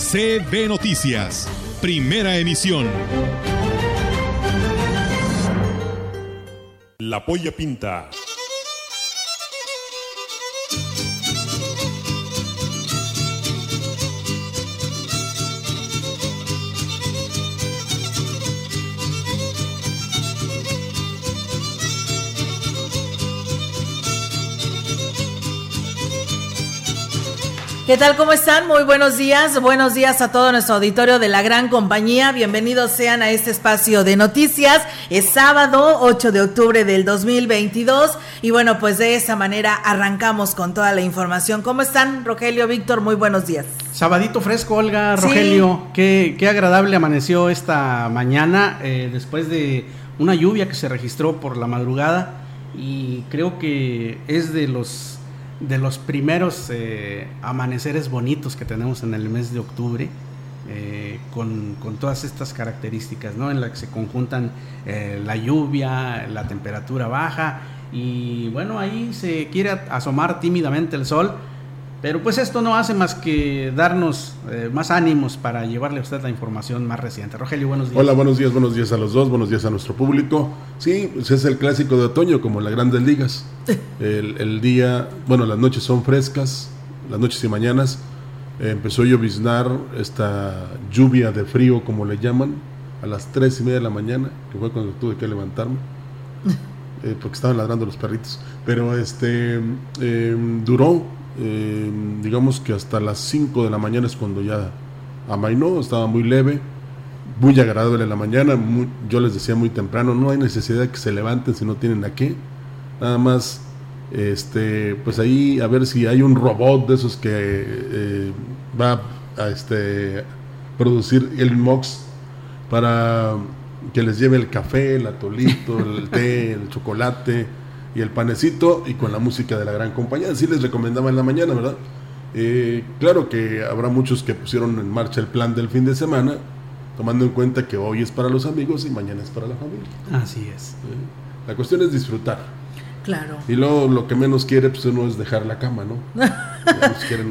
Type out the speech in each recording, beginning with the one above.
CB Noticias, primera emisión. La Polla Pinta ¿Qué tal? ¿Cómo están? Muy buenos días. Buenos días a todo nuestro auditorio de la gran compañía. Bienvenidos sean a este espacio de noticias. Es sábado 8 de octubre del 2022 y bueno, pues de esa manera arrancamos con toda la información. ¿Cómo están, Rogelio, Víctor? Muy buenos días. Sabadito fresco, Olga, Rogelio. Qué, qué, agradable amaneció esta mañana eh, después de una lluvia que se registró por la madrugada y creo que es de los de los primeros eh, amaneceres bonitos que tenemos en el mes de octubre, eh, con, todas estas características, ¿no? En la que se conjuntan eh, la lluvia, la temperatura baja, y bueno, ahí se quiere asomar tímidamente el sol, pero pues esto no hace más que darnos eh, más ánimos para llevarle a usted la información más reciente. Rogelio, buenos días. Hola, buenos días, buenos días a los dos, buenos días a nuestro público. Sí, pues es el clásico de otoño, como en las grandes ligas. El, día, bueno, las noches son frescas, las noches y mañanas. Eh, empezó a lloviznar esta lluvia de frío, como le llaman, a las tres y media de la mañana, que fue cuando tuve que levantarme. Eh, porque estaban ladrando los perritos. Pero este duró eh, digamos que hasta las 5 de la mañana es cuando ya amainó, estaba muy leve, muy agradable en la mañana, yo les decía muy temprano, no hay necesidad de que se levanten si no tienen a qué, nada más, este, pues ahí a ver si hay un robot de esos que eh, va a este, producir el MOX para que les lleve el café, el atolito, el té, el chocolate, y el panecito y con la música de la gran compañía. Así les recomendaba en la mañana, ¿verdad? Eh, claro que habrá muchos que pusieron en marcha el plan del fin de semana, tomando en cuenta que hoy es para los amigos y mañana es para la familia. Así es. Eh, la cuestión es disfrutar. Claro. Y luego lo que menos quiere pues uno es dejar la cama, ¿no?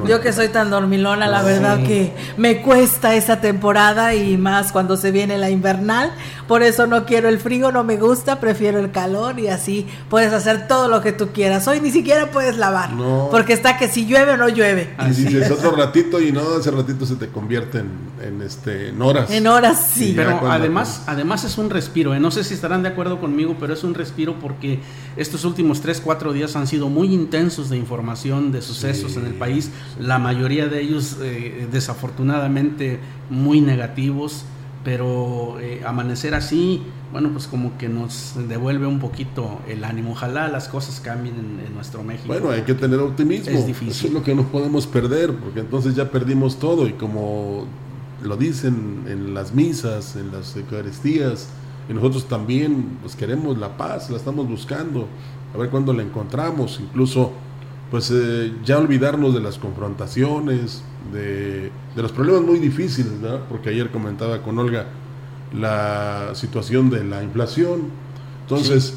Yo que soy tan dormilona, la verdad que me cuesta esa temporada y más cuando se viene la invernal. Por eso no quiero el frío, no me gusta, prefiero el calor y así puedes hacer todo lo que tú quieras. Hoy ni siquiera puedes lavar, porque está que si llueve o no llueve. Y dices otro ratito y no, ese ratito se te convierte en, este, en horas. En horas, sí. Pero además, además es un respiro, ¿eh? no sé si estarán de acuerdo conmigo, pero es un respiro porque estos últimos 3, 4 días han sido muy intensos de información, de sucesos en el país, la mayoría de ellos eh, desafortunadamente muy negativos, pero eh, amanecer así, bueno, pues como que nos devuelve un poquito el ánimo. Ojalá las cosas cambien en, nuestro México. Bueno, hay que tener optimismo. Es difícil. Eso es lo que no podemos perder, porque entonces ya perdimos todo y como lo dicen en las misas, en las Eucaristías, y nosotros también pues queremos la paz, la estamos buscando, a ver cuándo la encontramos, incluso pues eh, ya olvidarnos de las confrontaciones, de, los problemas muy difíciles, porque ayer comentaba con Olga la situación de la inflación, entonces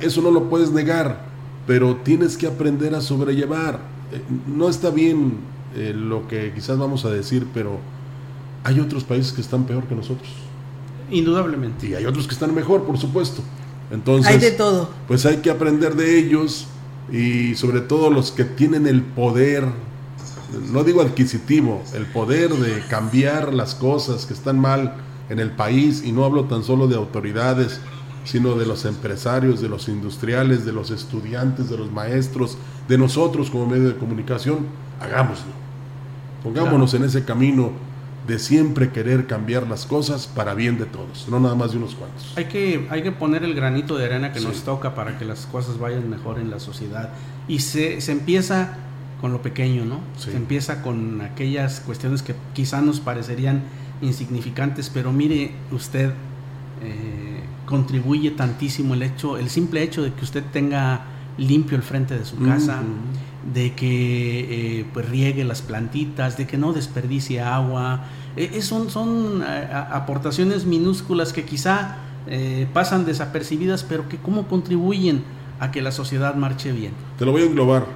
eso no lo puedes negar, pero tienes que aprender a sobrellevar. Eh, no está bien eh, lo que quizás vamos a decir, pero hay otros países que están peor que nosotros. Indudablemente. Y hay otros que están mejor, por supuesto. Entonces, hay de todo. Pues hay que aprender de ellos y sobre todo los que tienen el poder, no digo adquisitivo, el poder de cambiar las cosas que están mal en el país, y no hablo tan solo de autoridades, sino de los empresarios, de los industriales, de los estudiantes, de los maestros, de nosotros como medio de comunicación, hagámoslo. Pongámonos en ese camino de siempre querer cambiar las cosas para bien de todos, no nada más de unos cuantos. Hay que, hay que poner el granito de arena que nos toca para que las cosas vayan mejor en la sociedad. Y se, se empieza con lo pequeño, ¿no? Se empieza con aquellas cuestiones que quizá nos parecerían insignificantes, pero mire usted, eh, contribuye tantísimo el hecho, el simple hecho de que usted tenga limpio el frente de su casa, de que eh, pues riegue las plantitas, de que no desperdicie agua. Eh, son son aportaciones minúsculas que quizá pasan desapercibidas, pero que cómo contribuyen a que la sociedad marche bien. Te lo voy a englobar.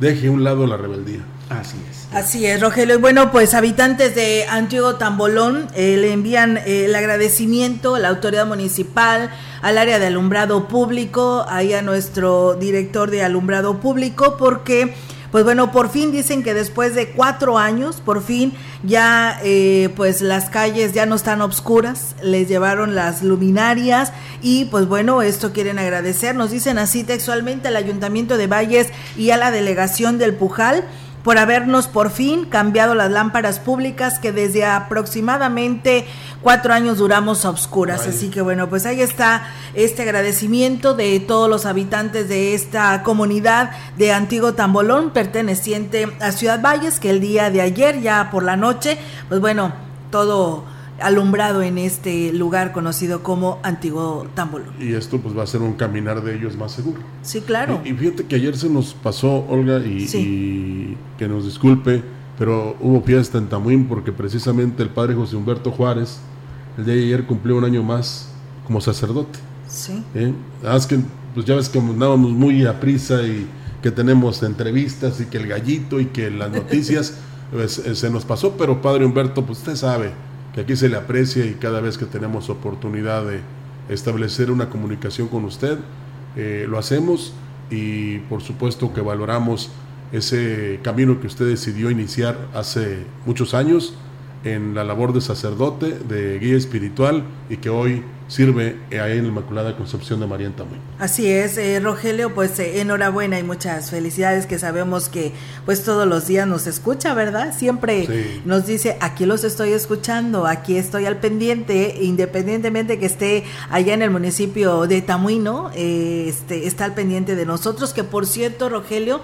Deje a un lado la rebeldía. Así es. Así es, Rogelio. Bueno, pues habitantes de Antiguo Tambolón eh, le envían eh, el agradecimiento a la autoridad municipal, al área de alumbrado público, ahí a nuestro director de alumbrado público, porque pues bueno, por fin dicen que después de cuatro años, por fin ya eh, pues las calles ya no están obscuras, les llevaron las luminarias y pues bueno, esto quieren agradecer, nos dicen así textualmente al Ayuntamiento de Valles y a la delegación del Pujal por habernos por fin cambiado las lámparas públicas que desde aproximadamente cuatro años duramos a oscuras. Así que bueno, pues ahí está este agradecimiento de todos los habitantes de esta comunidad de Antiguo Tambolón, perteneciente a Ciudad Valles, que el día de ayer, ya por la noche, pues bueno, todo alumbrado en este lugar conocido como Antiguo Tambolón. Y esto pues va a ser un caminar de ellos más seguro. Sí, claro. Y, fíjate que ayer se nos pasó, Olga, y, que nos disculpe, pero hubo fiesta en Tamuín porque precisamente el padre José Humberto Juárez, el día de ayer cumplió un año más como sacerdote. Sí. ¿Eh? que, pues ya ves que andábamos muy a prisa y que tenemos entrevistas y que el gallito y que las noticias, pues, eh, se nos pasó, pero padre Humberto, pues usted sabe, que aquí se le aprecia y cada vez que tenemos oportunidad de establecer una comunicación con usted, eh, lo hacemos y por supuesto que valoramos ese camino que usted decidió iniciar hace muchos años en la labor de sacerdote, de guía espiritual y que hoy sirve ahí en la Inmaculada Concepción de María en Así es, eh, Rogelio, pues eh, enhorabuena y muchas felicidades que sabemos que pues todos los días nos escucha, ¿verdad? Siempre nos dice, aquí los estoy escuchando, aquí estoy al pendiente, independientemente que esté allá en el municipio de Tamuino, eh, este, está al pendiente de nosotros, que por cierto, Rogelio,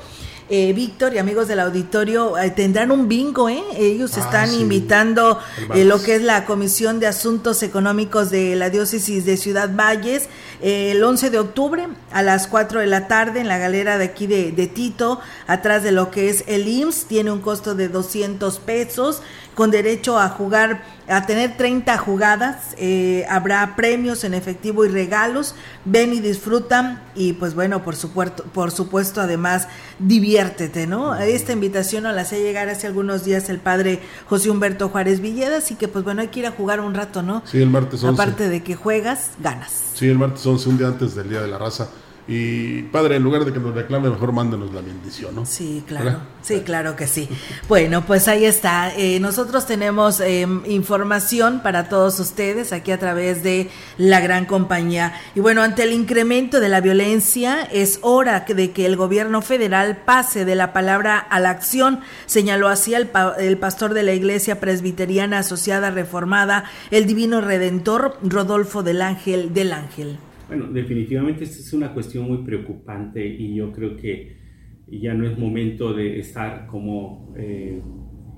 eh, Víctor y amigos del auditorio eh, tendrán un bingo, ¿eh? Ellos ah, están invitando eh, lo que es la Comisión de Asuntos Económicos de la Diócesis de Ciudad Valles el 11 de octubre a las 4 de la tarde en la galera de aquí de, de Tito, atrás de lo que es el IMSS, tiene un costo de 200 pesos con derecho a jugar, a tener 30 jugadas, eh, habrá premios en efectivo y regalos, ven y disfrutan y pues bueno, por supuesto, por supuesto además diviértete, ¿no? Esta invitación nos la hacía llegar hace algunos días el padre José Humberto Juárez Villedas y que pues bueno, hay que ir a jugar un rato, ¿no? Sí, el martes 11. Aparte de que juegas, ganas. Sí, el martes 11, un día antes del Día de la Raza y padre, en lugar de que nos reclame, mejor mándenos la bendición, ¿no? Sí, claro. Sí, claro que sí. Bueno, pues ahí está. Eh, nosotros tenemos em, información para todos ustedes aquí a través de la gran compañía. Y bueno, ante el incremento de la violencia, es hora de que el gobierno federal pase de la palabra a la acción, señaló así el, el pastor de la Iglesia Presbiteriana Asociada Reformada, el Divino Redentor, Rodolfo del Ángel del Ángel. Bueno, definitivamente esta es una cuestión muy preocupante y yo creo que ya no es momento de estar como eh,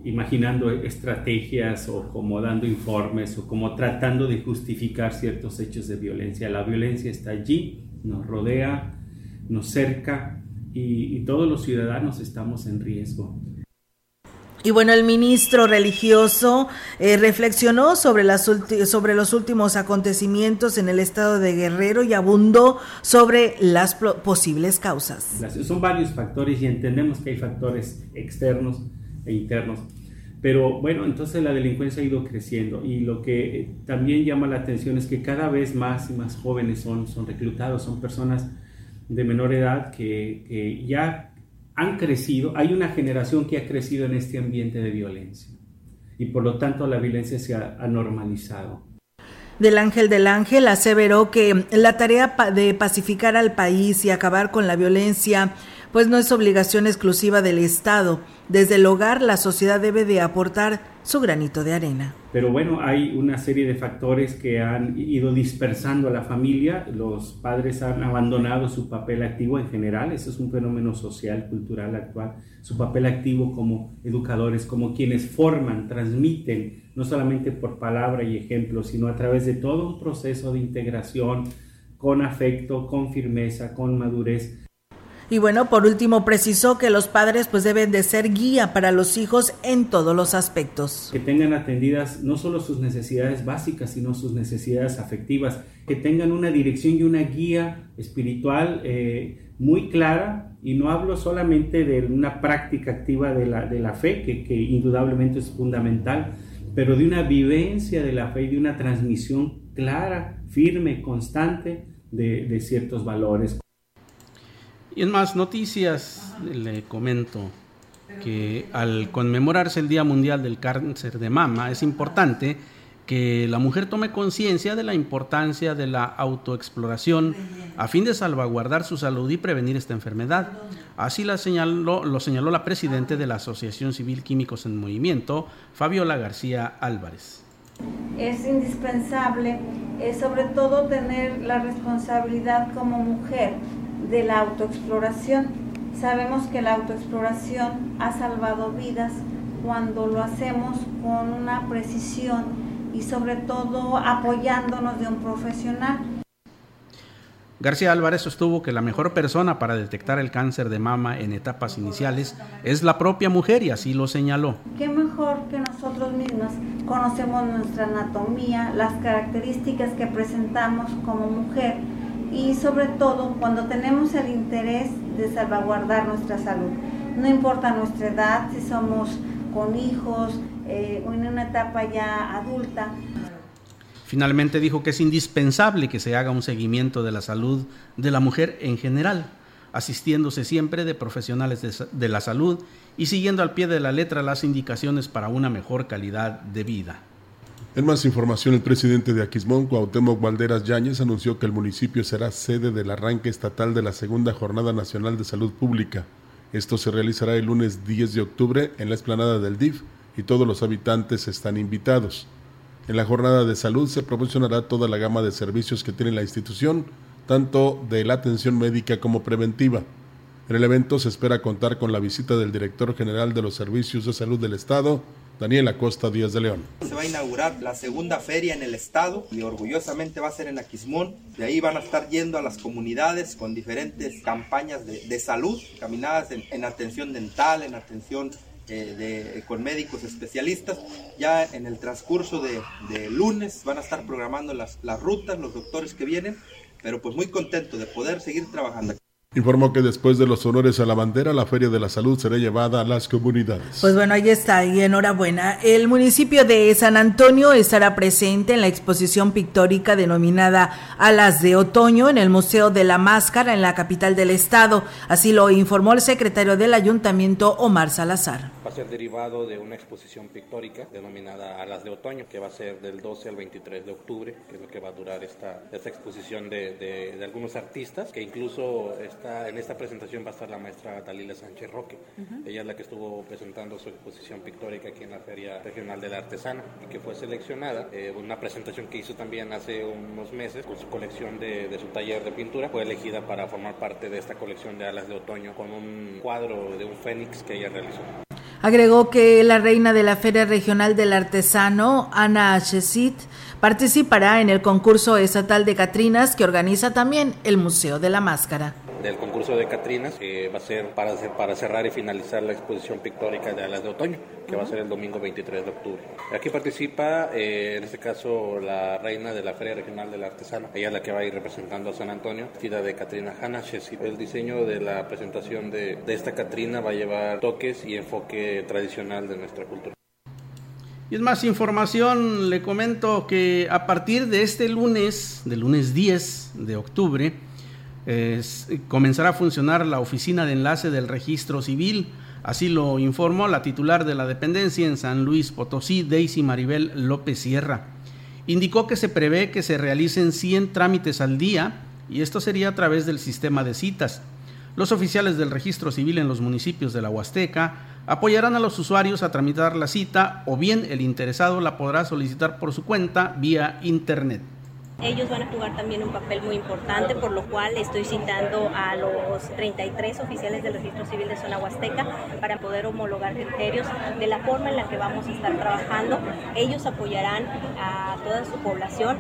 imaginando estrategias o como dando informes o como tratando de justificar ciertos hechos de violencia. La violencia está allí, nos rodea, nos cerca y todos los ciudadanos estamos en riesgo. Y bueno, el ministro religioso eh, reflexionó sobre, las sobre los últimos acontecimientos en el estado de Guerrero y abundó sobre las posibles causas. Son varios factores y entendemos que hay factores externos e internos. Pero bueno, entonces la delincuencia ha ido creciendo y lo que también llama la atención es que cada vez más y más jóvenes son, son reclutados, son personas de menor edad que ya han crecido, hay una generación que ha crecido en este ambiente de violencia y por lo tanto la violencia se ha, normalizado. Del Ángel del Ángel aseveró que la tarea de pacificar al país y acabar con la violencia pues no es obligación exclusiva del Estado. Desde el hogar la sociedad debe de aportar su granito de arena. Pero bueno, hay una serie de factores que han ido dispersando a la familia. Los padres han abandonado su papel activo en general. Eso es un fenómeno social, cultural actual. Su papel activo como educadores, como quienes forman, transmiten, no solamente por palabra y ejemplo, sino a través de todo un proceso de integración con afecto, con firmeza, con madurez y bueno, por último precisó que los padres pues deben de ser guía para los hijos en todos los aspectos. Que tengan atendidas no solo sus necesidades básicas, sino sus necesidades afectivas, que tengan una dirección y una guía espiritual eh, muy clara, y no hablo solamente de una práctica activa de la, de la fe, que, que indudablemente es fundamental, pero de una vivencia de la fe y de una transmisión clara, firme, constante de, de ciertos valores. Y en más noticias le comento que al conmemorarse el Día Mundial del Cáncer de Mama es importante que la mujer tome conciencia de la importancia de la autoexploración a fin de salvaguardar su salud y prevenir esta enfermedad. Así señaló, lo señaló la presidenta de la Asociación Civil Químicos en Movimiento, Fabiola García Álvarez. Es indispensable, sobre todo, tener la responsabilidad como mujer de la autoexploración. Sabemos que la autoexploración ha salvado vidas cuando lo hacemos con una precisión y sobre todo apoyándonos de un profesional. García Álvarez sostuvo que la mejor persona para detectar el cáncer de mama en etapas iniciales es la propia mujer y así lo señaló. ¿Qué mejor que nosotros mismas conocemos nuestra anatomía, las características que presentamos como mujer y sobre todo cuando tenemos el interés de salvaguardar nuestra salud. No importa nuestra edad, si somos con hijos eh, en una etapa ya adulta. Finalmente dijo que es indispensable que se haga un seguimiento de la salud de la mujer en general, asistiéndose siempre de profesionales de, la salud y siguiendo al pie de la letra las indicaciones para una mejor calidad de vida. En más información, el presidente de Aquismón, Cuauhtémoc Valderas Yáñez, anunció que el municipio será sede del arranque estatal de la segunda Jornada Nacional de Salud Pública. Esto se realizará el lunes 10 de octubre en la explanada del DIF y todos los habitantes están invitados. En la jornada de salud se proporcionará toda la gama de servicios que tiene la institución, tanto de la atención médica como preventiva. En el evento se espera contar con la visita del director general de los Servicios de Salud del Estado, Daniel Acosta Díaz de León. Se va a inaugurar la segunda feria en el estado y orgullosamente va a ser en Aquismón. De ahí van a estar yendo a las comunidades con diferentes campañas de, salud, caminadas en, atención dental, en atención con médicos especialistas. Ya en el transcurso de, lunes van a estar programando las, las rutas, los doctores que vienen, pero pues muy contento de poder seguir trabajando. Informó que después de los honores a la bandera, la Feria de la Salud será llevada a las comunidades. Pues bueno, ahí está, y enhorabuena. El municipio de San Antonio estará presente en la exposición pictórica denominada Alas de Otoño en el Museo de la Máscara en la capital del estado. Así lo informó el secretario del ayuntamiento, Omar Salazar. Va a ser derivado de una exposición pictórica denominada Alas de Otoño, que va a ser del 12 al 23 de octubre, que es lo que va a durar esta, esta exposición de, de algunos artistas, que incluso en esta presentación va a estar la maestra Dalila Sánchez Roque. Ella es la que estuvo presentando su exposición pictórica aquí en la Feria Regional del Artesano y que fue seleccionada. Eh, una presentación que hizo también hace unos meses con su colección de, de, su taller de pintura. Fue elegida para formar parte de esta colección de alas de otoño con un cuadro de un fénix que ella realizó. Agregó que la reina de la Feria Regional del Artesano, Ana Chesit, participará en el concurso estatal de Catrinas que organiza también el Museo de la Máscara del concurso de Catrinas, que va a ser para, para cerrar y finalizar la exposición pictórica de Alas de Otoño, que va a ser el domingo 23 de octubre. Aquí participa, eh, en este caso, la reina de la Feria Regional del Artesano. Ella es la que va a ir representando a San Antonio, vestida de Catrina Hanna El diseño de la presentación de, de esta Catrina va a llevar toques y enfoque tradicional de nuestra cultura. Y es más información, le comento que a partir de este lunes, del lunes 10 de octubre, comenzará a funcionar la oficina de enlace del registro civil. Así lo informó la titular de la dependencia en San Luis Potosí, Daisy Maribel López Sierra. Indicó que se prevé que se realicen 100 trámites al día y esto sería a través del sistema de citas. Los oficiales del registro civil en los municipios de la Huasteca apoyarán a los usuarios a tramitar la cita o bien el interesado la podrá solicitar por su cuenta vía internet. Ellos van a jugar también un papel muy importante, por lo cual estoy citando a los 33 oficiales del registro civil de zona huasteca para poder homologar criterios de la forma en la que vamos a estar trabajando. Ellos apoyarán a toda su población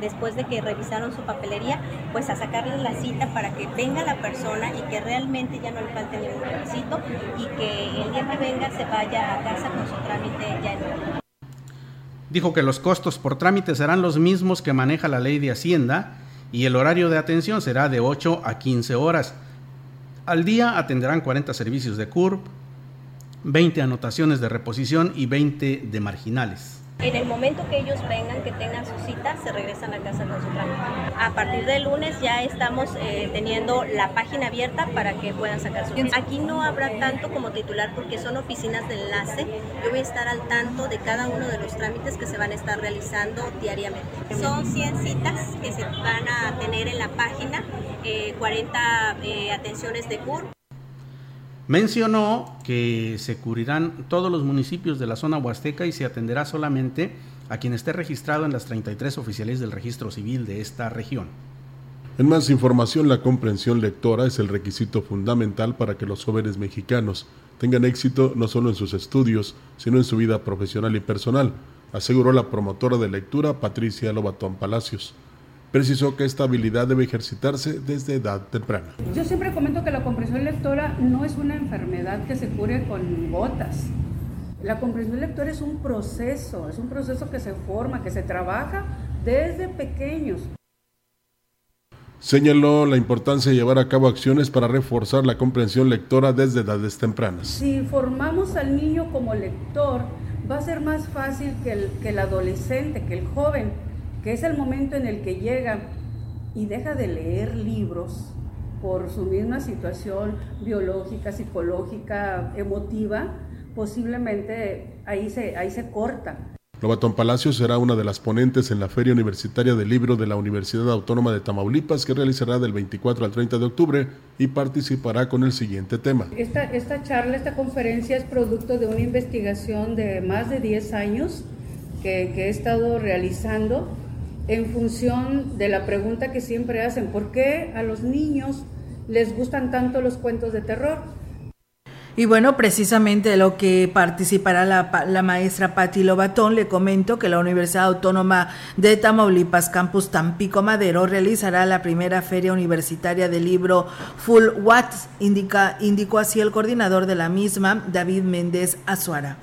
después de que revisaron su papelería, pues a sacarles la cita para que venga la persona y que realmente ya no le falte ningún requisito y que el día que venga se vaya a casa con su trámite ya en Dijo que los costos por trámite serán los mismos que maneja la ley de Hacienda y el horario de atención será de 8 a 15 horas. Al día atenderán 40 servicios de CURP, 20 anotaciones de reposición y 20 de marginales. En el momento que ellos vengan, que tengan su cita, se regresan a casa con su trámite. A partir del lunes ya estamos eh, teniendo la página abierta para que puedan sacar su cita. Aquí no habrá tanto como titular porque son oficinas de enlace. Yo voy a estar al tanto de cada uno de los trámites que se van a estar realizando diariamente. Son 100 citas que se van a tener en la página, 40 eh, eh, atenciones de CUR. Mencionó que se cubrirán todos los municipios de la zona huasteca y se atenderá solamente a quien esté registrado en las 33 oficiales del registro civil de esta región. En más información, la comprensión lectora es el requisito fundamental para que los jóvenes mexicanos tengan éxito no solo en sus estudios, sino en su vida profesional y personal, aseguró la promotora de lectura Patricia Lobatón Palacios precisó que esta habilidad debe ejercitarse desde edad temprana. Yo siempre comento que la comprensión lectora no es una enfermedad que se cure con gotas. La comprensión lectora es un proceso, es un proceso que se forma, que se trabaja desde pequeños. Señaló la importancia de llevar a cabo acciones para reforzar la comprensión lectora desde edades tempranas. Si formamos al niño como lector, va a ser más fácil que el, que el adolescente, que el joven que es el momento en el que llega y deja de leer libros por su misma situación biológica, psicológica, emotiva, posiblemente ahí se, ahí se corta. Lobatón Palacios será una de las ponentes en la Feria Universitaria del Libro de la Universidad Autónoma de Tamaulipas que realizará del 24 al 30 de octubre y participará con el siguiente tema. Esta, esta charla, esta conferencia es producto de una investigación de más de 10 años que, que he estado realizando en función de la pregunta que siempre hacen, ¿por qué a los niños les gustan tanto los cuentos de terror? Y bueno, precisamente de lo que participará la, la, maestra Patti Lobatón, le comento que la Universidad Autónoma de Tamaulipas, Campus Tampico Madero, realizará la primera feria universitaria del libro Full Watts, indica, indicó así el coordinador de la misma, David Méndez Azuara.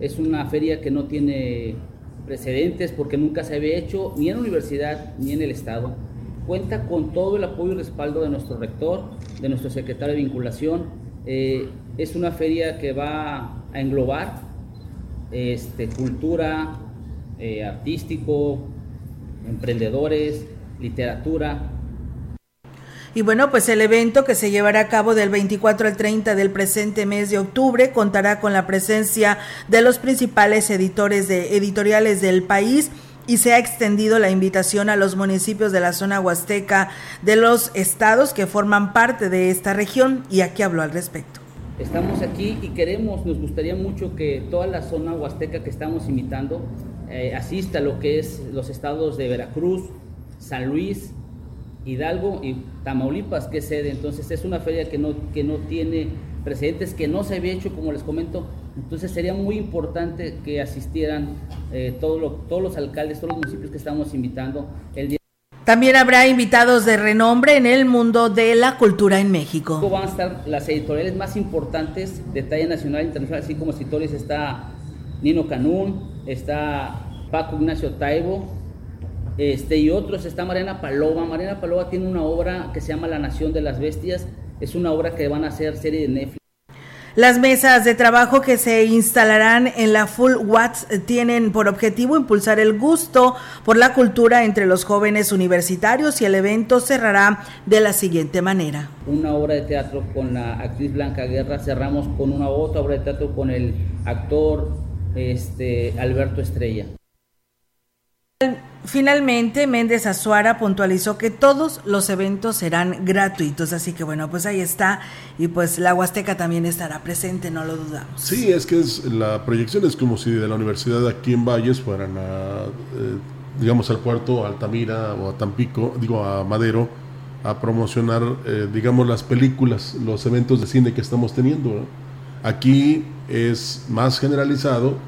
Es una feria que no tiene precedentes porque nunca se había hecho ni en la universidad ni en el Estado. Cuenta con todo el apoyo y respaldo de nuestro rector, de nuestro secretario de vinculación. Eh, es una feria que va a englobar este, cultura, eh, artístico, emprendedores, literatura, y bueno, pues el evento que se llevará a cabo del 24 al 30 del presente mes de octubre contará con la presencia de los principales editores de editoriales del país y se ha extendido la invitación a los municipios de la zona huasteca de los estados que forman parte de esta región y aquí habló al respecto. Estamos aquí y queremos, nos gustaría mucho que toda la zona huasteca que estamos invitando eh, asista a lo que es los estados de Veracruz, San Luis, Hidalgo y Tamaulipas, que sede. Entonces es una feria que no, que no tiene precedentes, que no se había hecho, como les comento. Entonces sería muy importante que asistieran eh, todos los alcaldes, todos los municipios que estamos invitando el día. También habrá invitados de renombre en el mundo de la cultura en México. Van a estar las editoriales más importantes de talla nacional e internacional, así como escritores está Nino Canún, está Paco Ignacio Taibo, este, y otros está Mariana Paloma. Mariana Paloma tiene una obra que se llama La Nación de las Bestias. Es una obra que van a hacer serie de Netflix. Las mesas de trabajo que se instalarán en la Full Watts tienen por objetivo impulsar el gusto por la cultura entre los jóvenes universitarios y el evento cerrará de la siguiente manera. Una obra de teatro con la actriz Blanca Guerra, cerramos con una otra obra de teatro con el actor este, Alberto Estrella Finalmente, Méndez Azuara puntualizó que todos los eventos serán gratuitos, así que bueno, pues ahí está, y pues la Huasteca también estará presente, no lo dudamos. Sí, es que es, la proyección es como si de la universidad aquí en Valles fueran a, eh, digamos, al puerto, a Altamira o a Tampico, digo, a Madero, a promocionar, eh, digamos, las películas, los eventos de cine que estamos teniendo. Aquí es más generalizado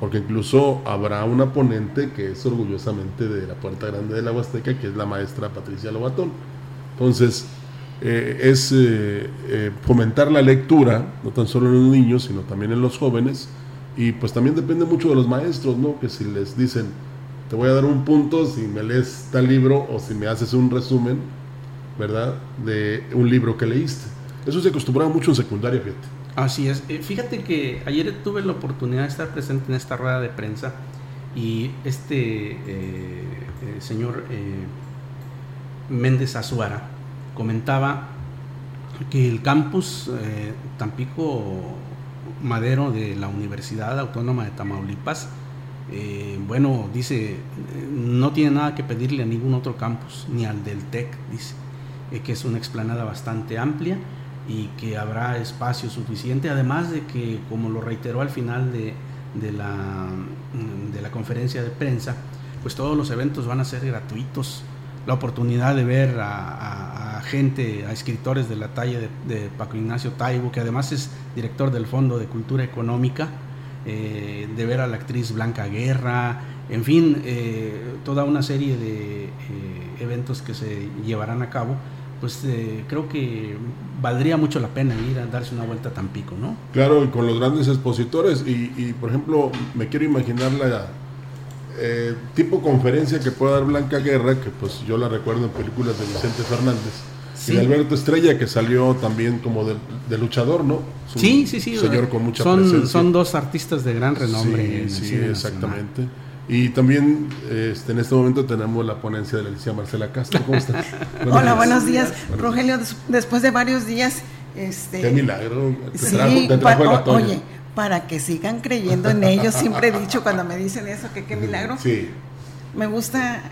porque incluso habrá una ponente que es orgullosamente de la Puerta Grande de la Huasteca, que es la maestra Patricia Lobatón. Entonces, eh, es eh, eh, fomentar la lectura, no tan solo en los niños, sino también en los jóvenes, y pues también depende mucho de los maestros, ¿no? Que si les dicen, te voy a dar un punto si me lees tal libro o si me haces un resumen, ¿verdad? De un libro que leíste. Eso se acostumbraba mucho en secundaria, fíjate. Así es. Eh, fíjate que ayer tuve la oportunidad de estar presente en esta rueda de prensa y este eh, eh, señor Méndez Azuara comentaba que el campus Tampico Madero de la Universidad Autónoma de Tamaulipas, bueno, dice, no tiene nada que pedirle a ningún otro campus, ni al del TEC, dice, que es una explanada bastante amplia y que habrá espacio suficiente, además de que, como lo reiteró al final de, de, la, de la conferencia de prensa, pues todos los eventos van a ser gratuitos. La oportunidad de ver a, gente, a escritores de la talla de, Paco Ignacio Taibo, que además es director del Fondo de Cultura Económica, eh, de ver a la actriz Blanca Guerra, en fin, eh, toda una serie de eh, eventos que se llevarán a cabo pues eh, creo que valdría mucho la pena ir a darse una vuelta a Tampico, ¿no? Claro, y con los grandes expositores. Y, por ejemplo, me quiero imaginar la eh, tipo conferencia que puede dar Blanca Guerra, que pues yo la recuerdo en películas de Vicente Fernández. Y de Alberto Estrella, que salió también como de, luchador, ¿no? sí, sí, sí. Señor con mucha son, presencia. Son dos artistas de gran renombre. Sí, sí, exactamente. Y también este, en este momento tenemos la ponencia de la Alicia Marcela Castro. ¿Cómo estás? Hola, buenos días. Rogelio, después de varios días... Este, Qué milagro. Te sí, trajo, oye, para que sigan creyendo en ellos, siempre he dicho cuando me dicen eso, que qué milagro. Sí. Me gusta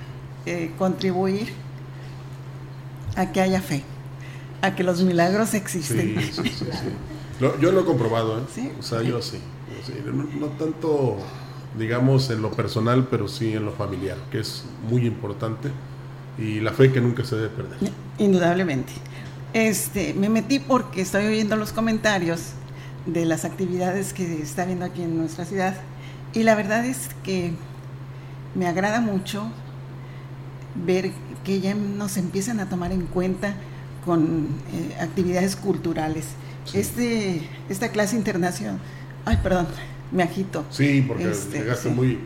eh, contribuir a que haya fe, a que los milagros existen. Sí, sí, sí. yo lo he comprobado, ¿eh? ¿Sí? O sea, yo sí. no tanto digamos, en lo personal, pero sí en lo familiar, que es muy importante y la fe que nunca se debe perder. Indudablemente. Este, me metí porque estoy oyendo los comentarios de las actividades que está viendo aquí en nuestra ciudad y la verdad es que me agrada mucho ver que ya nos empiezan a tomar en cuenta con eh, actividades culturales. Este, esta clase internacional, ay, perdón, me agito. Sí, porque este, llegaste muy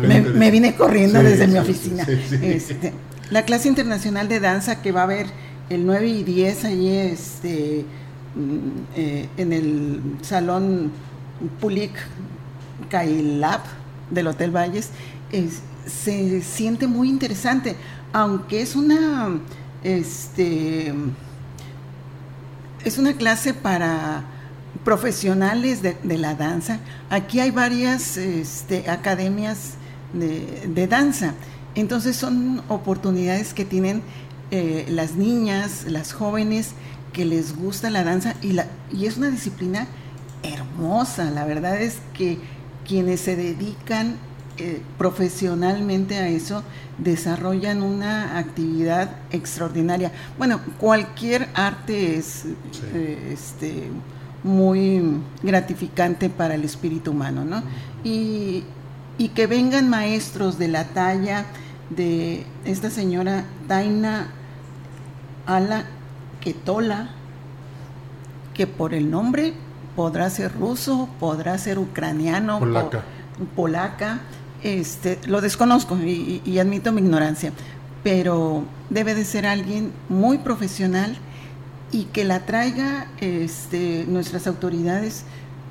me, me, vine corriendo desde mi oficina. Este, la clase internacional de danza que va a haber el 9 y 10 allí este, mm, eh, en el salón Pulik Kailab del Hotel Valles, se siente muy interesante, aunque es una, este, es una clase para profesionales de, la danza. Aquí hay varias este, academias de, danza. Entonces son oportunidades que tienen eh, las niñas, las jóvenes que les gusta la danza y, la, y es una disciplina hermosa. La verdad es que quienes se dedican eh, profesionalmente a eso desarrollan una actividad extraordinaria. Bueno, cualquier arte es eh, este, muy gratificante para el espíritu humano, ¿no? Y, que vengan maestros de la talla de esta señora Taina Ala Ketola, que por el nombre podrá ser ruso, podrá ser ucraniano, polaca, polaca este, lo desconozco y, y admito mi ignorancia, pero debe de ser alguien muy profesional y que la traiga este, nuestras autoridades,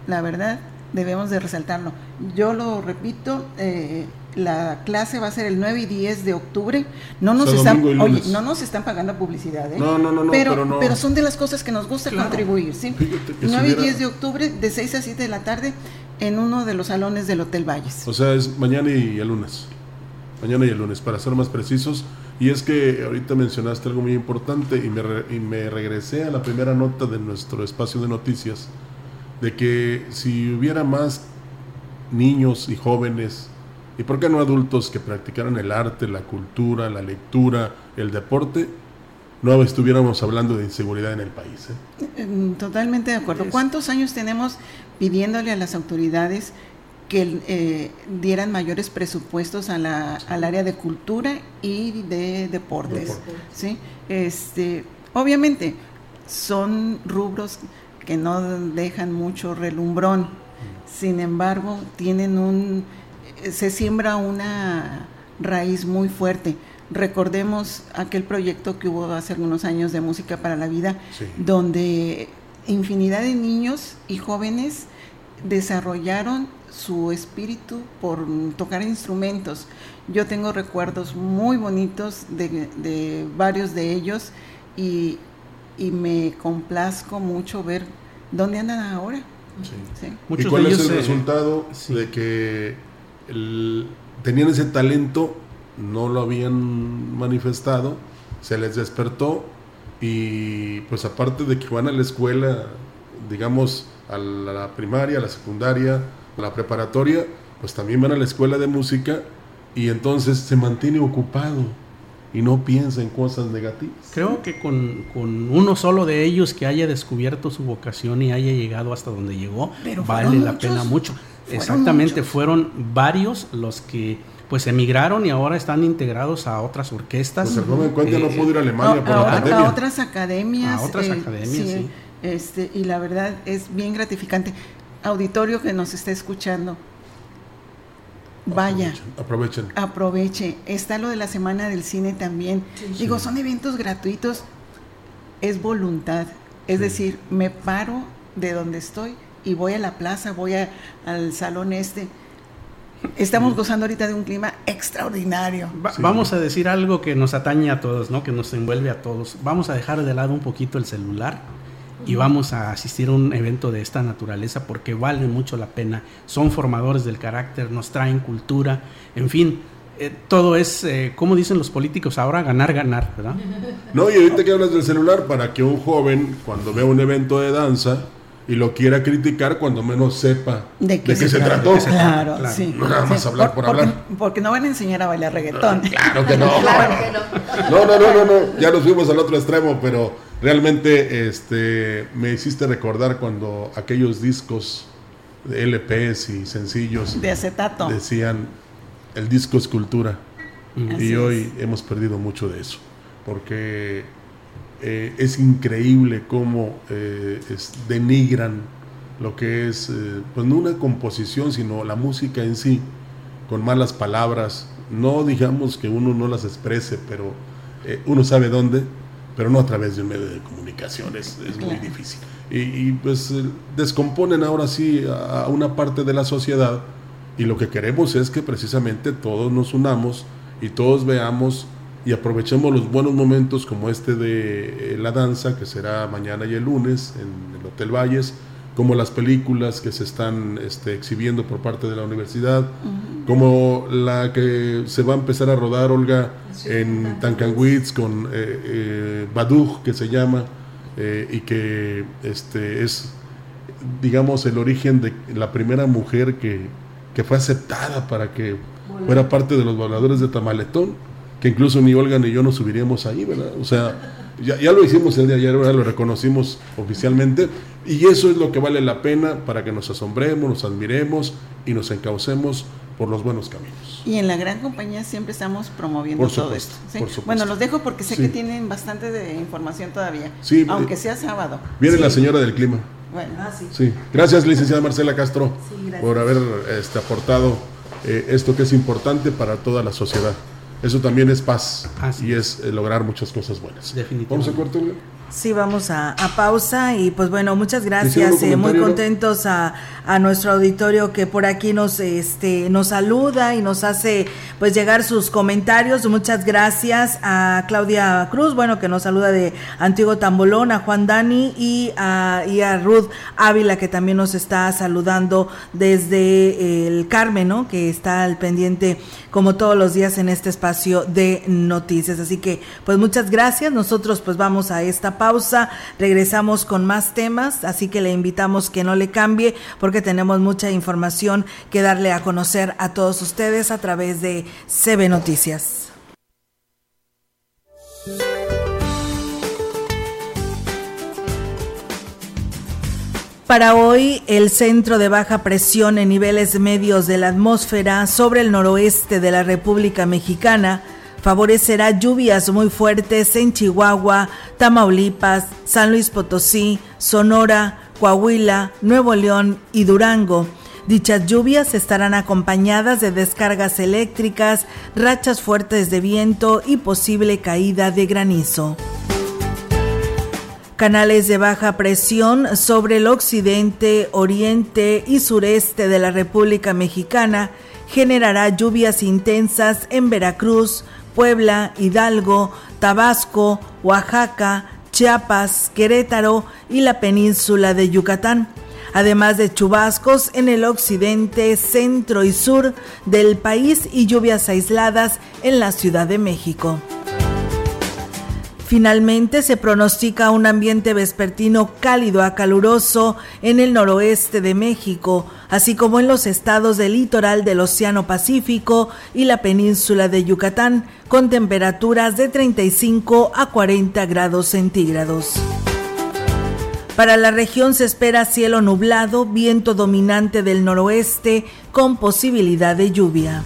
la verdad, debemos de resaltarlo. Yo lo repito, eh, la clase va a ser el 9 y 10 de octubre. No nos, están, no nos están pagando publicidad, ¿eh? no, no, no, pero, pero, son de las cosas que nos gusta contribuir. ¿sí? 9 y 10 de octubre, de 6 a 7 de la tarde, en uno de los salones del Hotel Valles. O sea, es mañana y el lunes. mañana y el lunes, para ser más precisos. Y es que ahorita mencionaste algo muy importante y me, y me regresé a la primera nota de nuestro espacio de noticias, de que si hubiera más niños y jóvenes, y por qué no adultos que practicaran el arte, la cultura, la lectura, el deporte, no estuviéramos hablando de inseguridad en el país. ¿eh? Totalmente de acuerdo. ¿Cuántos años tenemos pidiéndole a las autoridades que eh, dieran mayores presupuestos a la, al área de cultura y de deportes? ¿sí? Este, obviamente, son rubros que no dejan mucho relumbrón, sin embargo, tienen un, se siembra una raíz muy fuerte. Recordemos aquel proyecto que hubo hace algunos años de Música para la Vida, donde infinidad de niños y jóvenes desarrollaron su espíritu por tocar instrumentos. Yo tengo recuerdos muy bonitos de, varios de ellos y, me complazco mucho ver dónde andan ahora. ¿Y cuál es el resultado de que tenían ese talento no lo habían manifestado, se les despertó y pues aparte de que van a la escuela, digamos, a la primaria, a la secundaria, a la preparatoria, pues también van a la escuela de música y entonces se mantiene ocupado y no piensa en cosas negativas. Creo que con, uno solo de ellos que haya descubierto su vocación y haya llegado hasta donde llegó, vale la pena mucho. Exactamente, fueron varios los que pues emigraron y ahora están integrados a otras orquestas. Pues el joven Cuente no pudo ir a Alemania por la pandemia. A otras academias. A otras eh, academias, sí, Este, y la verdad es bien gratificante. Auditorio que nos está escuchando, vaya. Aprovechen. Aproveche. Está lo de la Semana del Cine también. Digo, son eventos gratuitos. Es voluntad. Es decir, me paro de donde estoy y voy a la plaza, voy al salón este Estamos gozando ahorita de un clima extraordinario. Vamos a decir algo que nos atañe a todos, ¿no? Que nos envuelve a todos. Vamos a dejar de lado un poquito el celular y vamos a asistir a un evento de esta naturaleza porque vale mucho la pena. Son formadores del carácter, nos traen cultura, en fin. Eh, todo es, eh, como dicen los políticos ahora, ganar, ganar, ¿verdad? No, y ahorita que hablas del celular, para que un joven, cuando vea un evento de danza, y lo quiera criticar cuando menos sepa de qué, se, trató. Claro, sí. No nada más hablar por, hablar. Porque no van a enseñar a bailar reggaetón. Claro que no. claro que no. No, no, no, no, Ya nos fuimos al otro extremo, pero realmente este, me hiciste recordar cuando aquellos discos de LPs y sencillos de acetato decían el disco es cultura. y hoy hemos perdido mucho de eso. Porque eh, es increíble cómo eh, denigran lo que es, eh, pues no una composición, sino la música en sí, con malas palabras. No digamos que uno no las exprese, pero uno sabe dónde, pero no a través de un medio de comunicación, es, muy difícil. Y, pues descomponen ahora sí a una parte de la sociedad y lo que queremos es que precisamente todos nos unamos y todos veamos y aprovechemos los buenos momentos como este de eh, la danza, que será mañana y el lunes en el Hotel Valles, como las películas que se están este, exhibiendo por parte de la universidad, como la que se va a empezar a rodar, Olga, en Tancanwitz con eh, eh que se llama, eh, y que este, es, digamos, el origen de la primera mujer que, que fue aceptada para que fuera parte de los voladores de Tamaletón que incluso ni Olga ni yo nos subiríamos ahí, ¿verdad? O sea, ya, ya lo hicimos el día de ayer, ahora lo reconocimos oficialmente, y eso es lo que vale la pena para que nos asombremos, nos admiremos y nos encaucemos por los buenos caminos. Y en la gran compañía siempre estamos promoviendo todo esto. Bueno, los dejo porque sé que tienen bastante de información todavía, sí, aunque sea sábado. Viene la señora del clima. Bueno, ah, sí. Gracias, licenciada Marcela Castro, por haber este, aportado eh, esto que es importante para toda la sociedad. Eso también es paz y es eh, lograr muchas cosas buenas. Definitivamente. ¿Vamos a corto? Sí, vamos a, pausa y pues bueno, muchas gracias, eh, muy contentos a, a, nuestro auditorio que por aquí nos este nos saluda y nos hace pues llegar sus comentarios. Muchas gracias a Claudia Cruz, bueno, que nos saluda de Antiguo Tambolón, a Juan Dani y a, y a Ruth Ávila que también nos está saludando desde el Carmen, ¿no? Que está al pendiente como todos los días en este espacio de noticias. Así que pues muchas gracias. Nosotros pues vamos a esta pausa, regresamos con más temas, así que le invitamos que no le cambie porque tenemos mucha información que darle a conocer a todos ustedes a través de CB Noticias. Para hoy, el centro de baja presión en niveles medios de la atmósfera sobre el noroeste de la República Mexicana favorecerá lluvias muy fuertes en Chihuahua, Tamaulipas, San Luis Potosí, Sonora, Coahuila, Nuevo León y Durango. Dichas lluvias estarán acompañadas de descargas eléctricas, rachas fuertes de viento y posible caída de granizo. Canales de baja presión sobre el occidente, oriente y sureste de la República Mexicana generará lluvias intensas en Veracruz, Puebla, Hidalgo, Tabasco, Oaxaca, Chiapas, Querétaro y la península de Yucatán, además de chubascos en el occidente, centro y sur del país y lluvias aisladas en la Ciudad de México. Finalmente se pronostica un ambiente vespertino cálido a caluroso en el noroeste de México, así como en los estados del litoral del Océano Pacífico y la península de Yucatán, con temperaturas de 35 a 40 grados centígrados. Para la región se espera cielo nublado, viento dominante del noroeste con posibilidad de lluvia.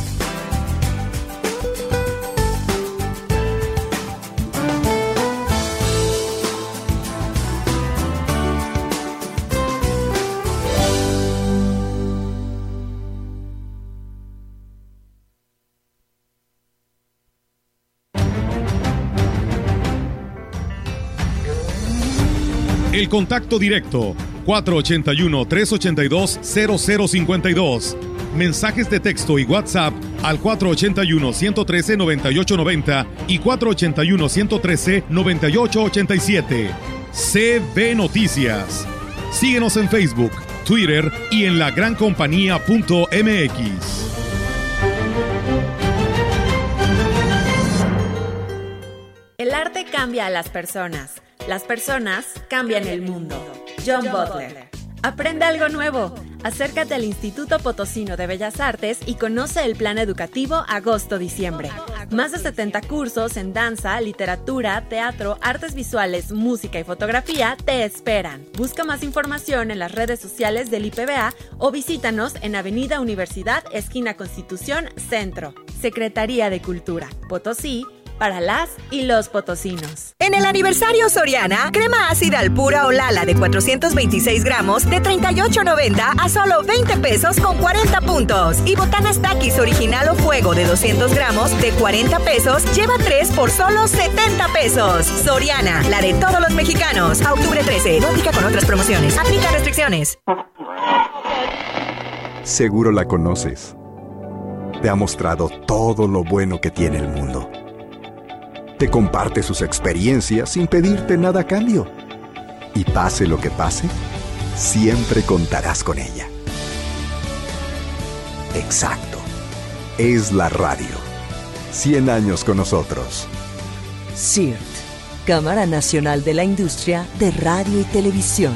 Contacto directo 481-382-0052. Mensajes de texto y WhatsApp al 481-113-9890 y 481-113-9887. CB Noticias. Síguenos en Facebook, Twitter y en la lagrancompañía.mx. El arte cambia a las personas las personas cambian el mundo. John Butler. Aprende algo nuevo. Acércate al Instituto Potosino de Bellas Artes y conoce el plan educativo agosto-diciembre. Más de 70 cursos en danza, literatura, teatro, artes visuales, música y fotografía te esperan. Busca más información en las redes sociales del IPBA o visítanos en Avenida Universidad, esquina Constitución, Centro. Secretaría de Cultura, Potosí, para las y los potosinos. En el aniversario Soriana, crema ácida al pura o lala de 426 gramos de 38.90 a solo 20 pesos con 40 puntos. Y botanas taquis original o fuego de 200 gramos de 40 pesos lleva 3 por solo 70 pesos. Soriana, la de todos los mexicanos. A octubre 13, lógica con otras promociones. Aplica restricciones. Seguro la conoces. Te ha mostrado todo lo bueno que tiene el mundo te comparte sus experiencias sin pedirte nada a cambio. Y pase lo que pase, siempre contarás con ella. Exacto. Es la radio. 100 años con nosotros. CIRT, Cámara Nacional de la Industria de Radio y Televisión.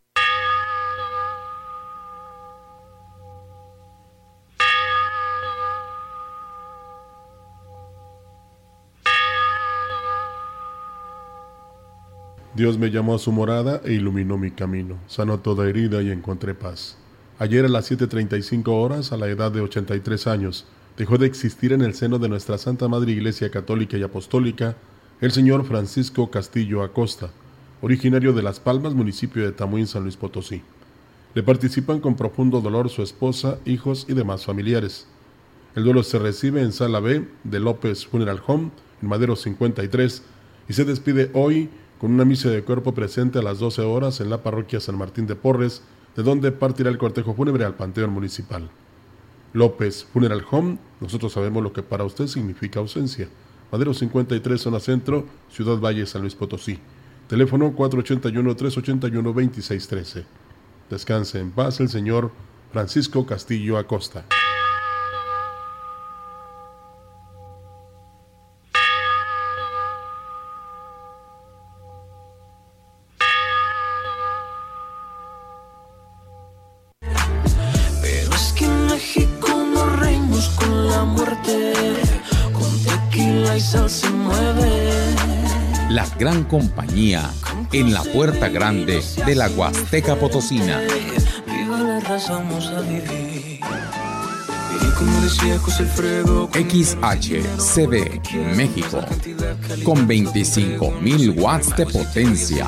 Dios me llamó a su morada e iluminó mi camino, sanó toda herida y encontré paz. Ayer a las 7.35 horas, a la edad de 83 años, dejó de existir en el seno de nuestra Santa Madre Iglesia Católica y Apostólica el señor Francisco Castillo Acosta, originario de Las Palmas, municipio de Tamuín, San Luis Potosí. Le participan con profundo dolor su esposa, hijos y demás familiares. El duelo se recibe en Sala B de López Funeral Home, en Madero 53, y se despide hoy con una misa de cuerpo presente a las 12 horas en la parroquia San Martín de Porres, de donde partirá el cortejo fúnebre al Panteón Municipal. López Funeral Home, nosotros sabemos lo que para usted significa ausencia. Madero 53, zona centro, Ciudad Valle, San Luis Potosí. Teléfono 481-381-2613. Descanse en paz el señor Francisco Castillo Acosta. Gran compañía en la puerta grande de la Huasteca Potosina. XHCB México con 25.000 watts de potencia,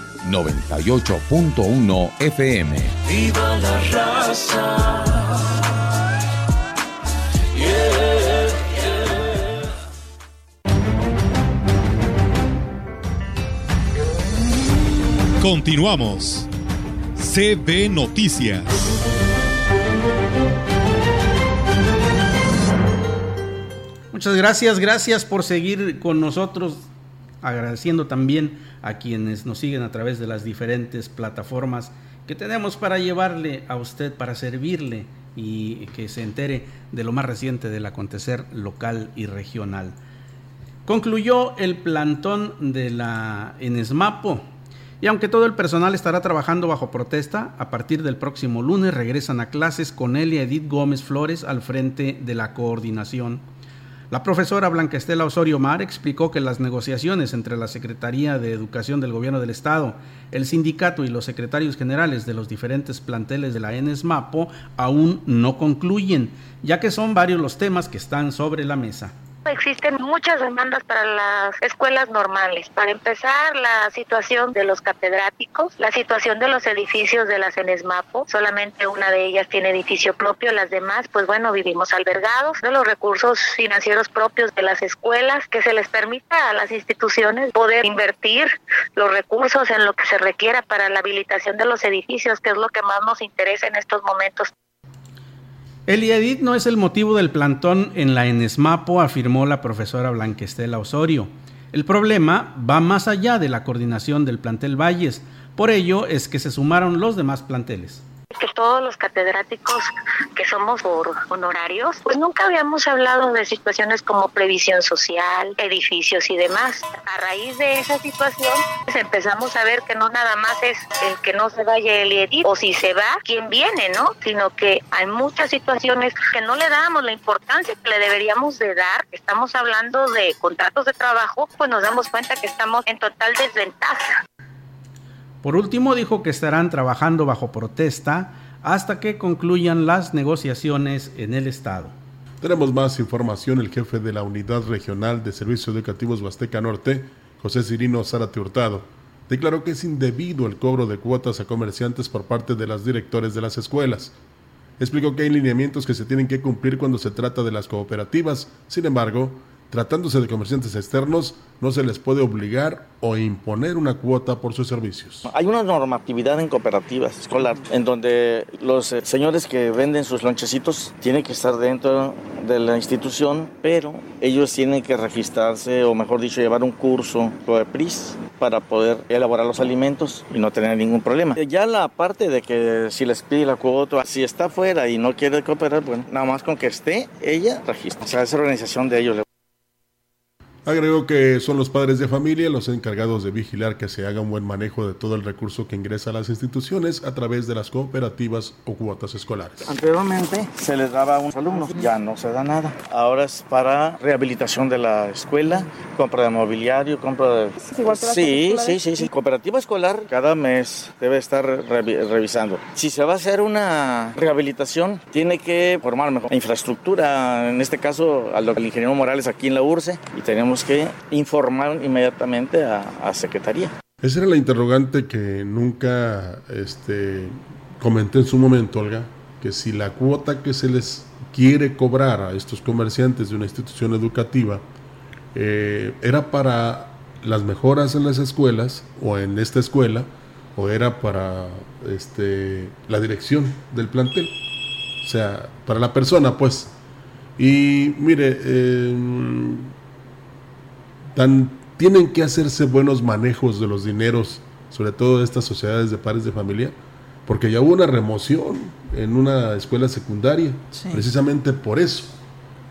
98.1 FM. Viva la raza. Continuamos. CB Noticias. Muchas gracias, gracias por seguir con nosotros, agradeciendo también a quienes nos siguen a través de las diferentes plataformas que tenemos para llevarle a usted, para servirle y que se entere de lo más reciente del acontecer local y regional. Concluyó el plantón de la Enesmapo, y aunque todo el personal estará trabajando bajo protesta, a partir del próximo lunes regresan a clases con y Edith Gómez Flores al frente de la coordinación. La profesora Blanca Estela Osorio Mar explicó que las negociaciones entre la Secretaría de Educación del Gobierno del Estado, el sindicato y los secretarios generales de los diferentes planteles de la ENESMAPO aún no concluyen, ya que son varios los temas que están sobre la mesa. Existen muchas demandas para las escuelas normales. Para empezar, la situación de los catedráticos, la situación de los edificios de la CENESMAPO. Solamente una de ellas tiene edificio propio, las demás, pues bueno, vivimos albergados. De los recursos financieros propios de las escuelas, que se les permita a las instituciones poder invertir los recursos en lo que se requiera para la habilitación de los edificios, que es lo que más nos interesa en estos momentos. El IEDIT no es el motivo del plantón en la ENESMAPO, afirmó la profesora Blanquestela Osorio. El problema va más allá de la coordinación del plantel Valles, por ello es que se sumaron los demás planteles que todos los catedráticos que somos por honorarios, pues nunca habíamos hablado de situaciones como previsión social, edificios y demás. A raíz de esa situación, pues empezamos a ver que no nada más es el que no se vaya el edit o si se va, quién viene, ¿no? Sino que hay muchas situaciones que no le damos la importancia que le deberíamos de dar. Estamos hablando de contratos de trabajo, pues nos damos cuenta que estamos en total desventaja. Por último, dijo que estarán trabajando bajo protesta hasta que concluyan las negociaciones en el Estado. Tenemos más información. El jefe de la Unidad Regional de Servicios Educativos Huasteca Norte, José Cirino Zárate Hurtado, declaró que es indebido el cobro de cuotas a comerciantes por parte de las directores de las escuelas. Explicó que hay lineamientos que se tienen que cumplir cuando se trata de las cooperativas. Sin embargo, tratándose de comerciantes externos, no se les puede obligar o imponer una cuota por sus servicios. Hay una normatividad en cooperativas escolar en donde los eh, señores que venden sus lonchecitos tienen que estar dentro de la institución, pero ellos tienen que registrarse o mejor dicho llevar un curso PRIS para poder elaborar los alimentos y no tener ningún problema. Ya la parte de que si les pide la cuota, si está fuera y no quiere cooperar, bueno, nada más con que esté ella registra. O sea, esa organización de ellos. Agregó que son los padres de familia los encargados de vigilar que se haga un buen manejo de todo el recurso que ingresa a las instituciones a través de las cooperativas o cuotas escolares. Anteriormente se les daba a unos alumnos, ya no se da nada. Ahora es para rehabilitación de la escuela, compra de mobiliario, compra de... Sí, sí, sí, sí. Cooperativa escolar cada mes debe estar revisando. Si se va a hacer una rehabilitación, tiene que formar mejor infraestructura, en este caso al ingeniero Morales aquí en la URCE, y tenemos que informar inmediatamente a, Secretaría. Esa era la interrogante que nunca este, comenté en su momento, Olga, que si la cuota que se les quiere cobrar a estos comerciantes de una institución educativa eh, era para las mejoras en las escuelas o en esta escuela o era para este, la dirección del plantel, o sea, para la persona, pues. Y mire, eh, tan, tienen que hacerse buenos manejos de los dineros, sobre todo de estas sociedades de pares de familia, porque ya hubo una remoción en una escuela secundaria, precisamente por eso.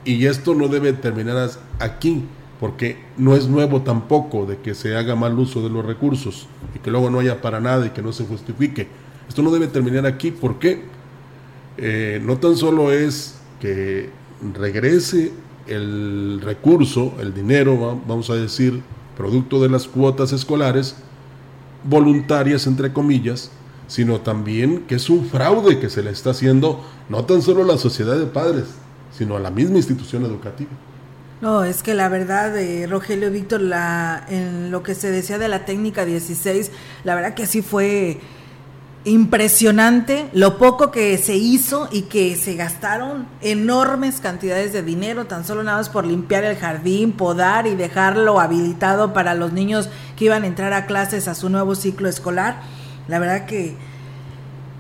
Y esto no debe terminar aquí, porque no es nuevo tampoco de que se haga mal uso de los recursos y que luego no haya para nada y que no se justifique. Esto no debe terminar aquí porque eh, no tan solo es que regrese el recurso, el dinero, vamos a decir, producto de las cuotas escolares, voluntarias entre comillas, sino también que es un fraude que se le está haciendo no tan solo a la sociedad de padres, sino a la misma institución educativa. No, es que la verdad, de Rogelio Víctor, la, en lo que se decía de la técnica 16, la verdad que sí fue impresionante lo poco que se hizo y que se gastaron enormes cantidades de dinero, tan solo nada más por limpiar el jardín, podar y dejarlo habilitado para los niños que iban a entrar a clases a su nuevo ciclo escolar. La verdad que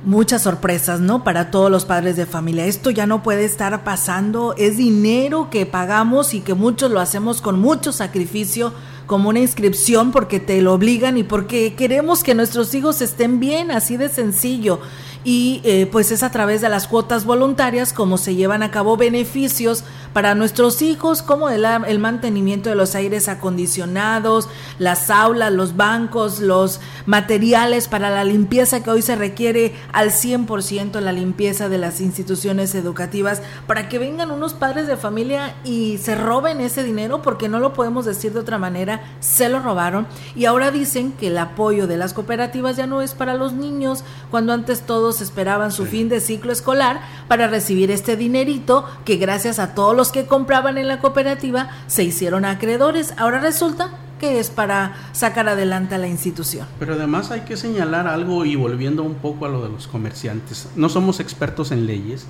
muchas sorpresas, ¿no? Para todos los padres de familia. Esto ya no puede estar pasando, es dinero que pagamos y que muchos lo hacemos con mucho sacrificio como una inscripción porque te lo obligan y porque queremos que nuestros hijos estén bien, así de sencillo. Y eh, pues es a través de las cuotas voluntarias como se llevan a cabo beneficios para nuestros hijos, como el, el mantenimiento de los aires acondicionados, las aulas, los bancos, los materiales para la limpieza que hoy se requiere al 100% la limpieza de las instituciones educativas, para que vengan unos padres de familia y se roben ese dinero, porque no lo podemos decir de otra manera, se lo robaron. Y ahora dicen que el apoyo de las cooperativas ya no es para los niños, cuando antes todos esperaban su fin de ciclo escolar para recibir este dinerito que gracias a todos los que compraban en la cooperativa se hicieron acreedores. Ahora resulta que es para sacar adelante a la institución. Pero además hay que señalar algo y volviendo un poco a lo de los comerciantes. No somos expertos en leyes,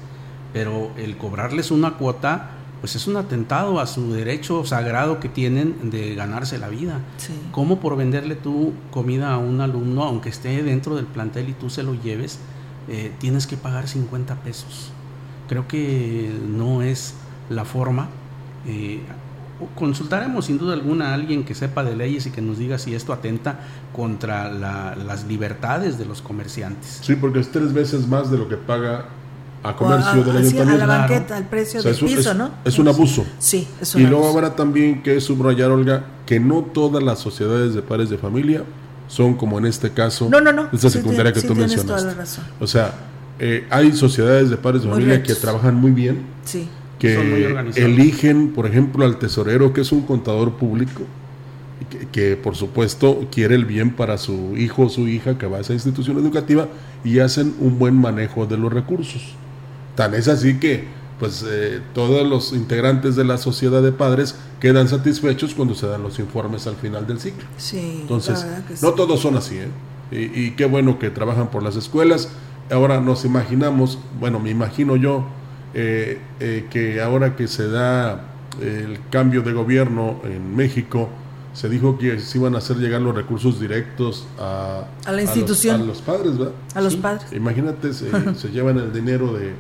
pero el cobrarles una cuota pues es un atentado a su derecho sagrado que tienen de ganarse la vida. ¿Cómo por venderle tu comida a un alumno, aunque esté dentro del plantel y tú se lo lleves, eh, tienes que pagar 50 pesos. Creo que no es la forma. Eh, consultaremos sin duda alguna a alguien que sepa de leyes y que nos diga si esto atenta contra las libertades de los comerciantes. Sí, porque es tres veces más de lo que paga a comercio del ayuntamiento. A la banqueta, al precio del piso, ¿no? Es un abuso. Sí, es un Y luego habrá también que subrayar, Olga, que no todas las sociedades de pares de familia son como en este caso, no, no, no. esta secundaria que tú mencionaste. O sea, eh, hay sociedades de padres de familia que trabajan muy bien, sí. Que eligen, por ejemplo, al tesorero, que es un contador público, que, que, por supuesto quiere el bien para su hijo o su hija que va a esa institución educativa y hacen un buen manejo de los recursos. Tan es así que pues eh, todos los integrantes de la sociedad de padres quedan satisfechos cuando se dan los informes al final del ciclo. Sí, Entonces, no todos son así, ¿eh? Y, y, qué bueno que trabajan por las escuelas. Ahora nos imaginamos, bueno, me imagino yo, eh, eh, que ahora que se da el cambio de gobierno en México, se dijo que se iban a hacer llegar los recursos directos a, a la institución. A los, a los padres, ¿verdad? A los sí. padres. Imagínate, se, se llevan el dinero de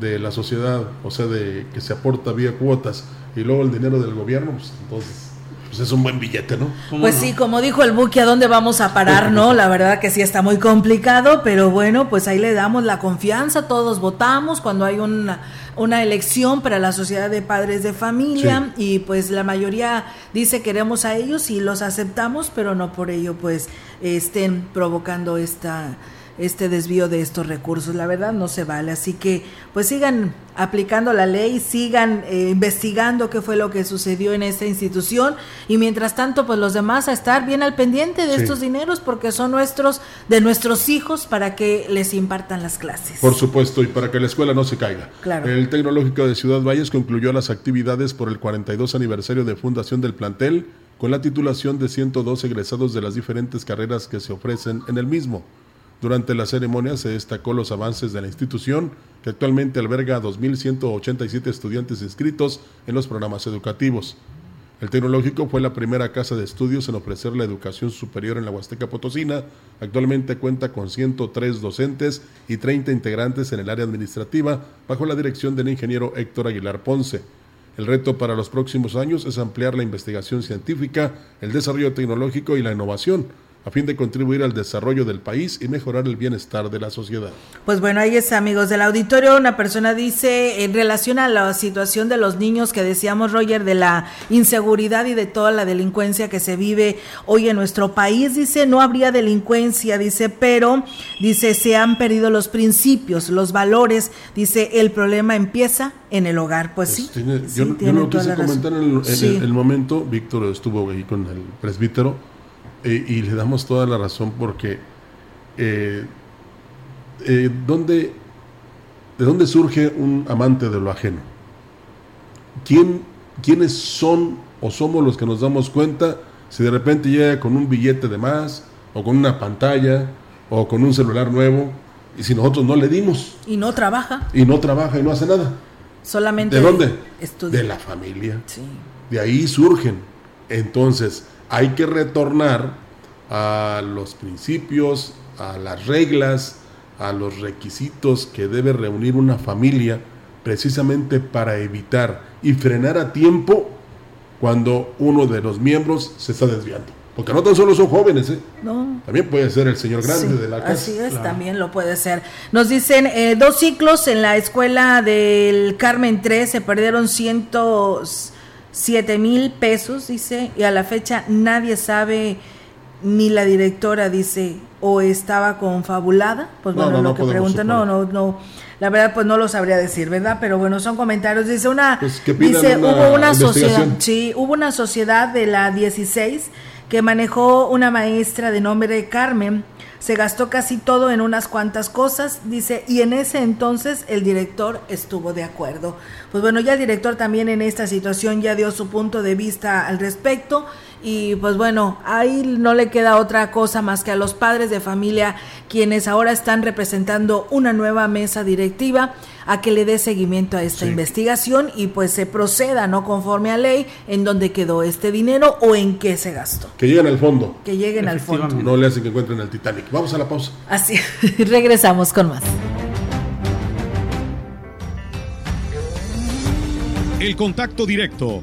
de la sociedad, o sea, de que se aporta vía cuotas y luego el dinero del gobierno, pues entonces pues es un buen billete, ¿no? Pues sí, como dijo el Buki, ¿a dónde vamos a parar, no? La verdad que sí está muy complicado, pero bueno, pues ahí le damos la confianza, todos votamos cuando hay una, una elección para la sociedad de padres de familia sí. y pues la mayoría dice queremos a ellos y los aceptamos, pero no por ello pues estén provocando esta este desvío de estos recursos. La verdad no se vale. Así que pues sigan aplicando la ley, sigan eh, investigando qué fue lo que sucedió en esta institución y mientras tanto pues los demás a estar bien al pendiente de sí. estos dineros porque son nuestros, de nuestros hijos para que les impartan las clases. Por supuesto y para que la escuela no se caiga. Claro. El Tecnológico de Ciudad Valles concluyó las actividades por el 42 aniversario de fundación del plantel con la titulación de 102 egresados de las diferentes carreras que se ofrecen en el mismo. Durante la ceremonia se destacó los avances de la institución, que actualmente alberga a 2.187 estudiantes inscritos en los programas educativos. El tecnológico fue la primera casa de estudios en ofrecer la educación superior en la Huasteca Potosina. Actualmente cuenta con 103 docentes y 30 integrantes en el área administrativa, bajo la dirección del ingeniero Héctor Aguilar Ponce. El reto para los próximos años es ampliar la investigación científica, el desarrollo tecnológico y la innovación a fin de contribuir al desarrollo del país y mejorar el bienestar de la sociedad. Pues bueno, ahí está, amigos del auditorio. Una persona dice, en relación a la situación de los niños que decíamos, Roger, de la inseguridad y de toda la delincuencia que se vive hoy en nuestro país, dice, no habría delincuencia, dice, pero, dice, se han perdido los principios, los valores, dice, el problema empieza en el hogar. Pues, pues sí. Tiene, sí yo, yo no quise comentar en, el, en sí. el, el momento, Víctor estuvo ahí con el presbítero eh, y le damos toda la razón porque eh, eh, ¿dónde, ¿de dónde surge un amante de lo ajeno? ¿Quién, ¿Quiénes son o somos los que nos damos cuenta si de repente llega con un billete de más o con una pantalla o con un celular nuevo y si nosotros no le dimos? Y no trabaja. Y no trabaja y no hace nada. Solamente ¿De dónde? Estudia. De la familia. Sí. De ahí surgen. Entonces, hay que retornar a los principios, a las reglas, a los requisitos que debe reunir una familia precisamente para evitar y frenar a tiempo cuando uno de los miembros se está desviando. Porque no tan solo son jóvenes, ¿eh? No. También puede ser el señor grande Sí, de la casa. Así es, también lo puede ser. Nos dicen, eh, dos ciclos en la escuela del Carmen 3 se perdieron 107 mil pesos, dice, y a la fecha nadie sabe, ni la directora dice, o estaba confabulada. Pues No, bueno, no, lo no que pregunta, no, no, no. La verdad, pues no lo sabría decir, ¿verdad? Pero bueno, son comentarios. Dice una, Pues dice, una hubo una sociedad, sí, hubo una sociedad de la 16 que manejó una maestra de nombre Carmen. Se gastó casi todo en unas cuantas cosas, dice, y en ese entonces el director estuvo de acuerdo. Pues bueno, ya el director también en esta situación ya dio su punto de vista al respecto y pues bueno, ahí no le queda otra cosa más que a los padres de familia quienes ahora están representando una nueva mesa directiva a que le dé seguimiento a esta Sí. investigación y pues se proceda no conforme a ley en dónde quedó este dinero o en qué se gastó. Que lleguen al fondo. Que lleguen al fondo. No le hacen que encuentren el Titanic. Vamos a la pausa. Así, regresamos con más. El contacto directo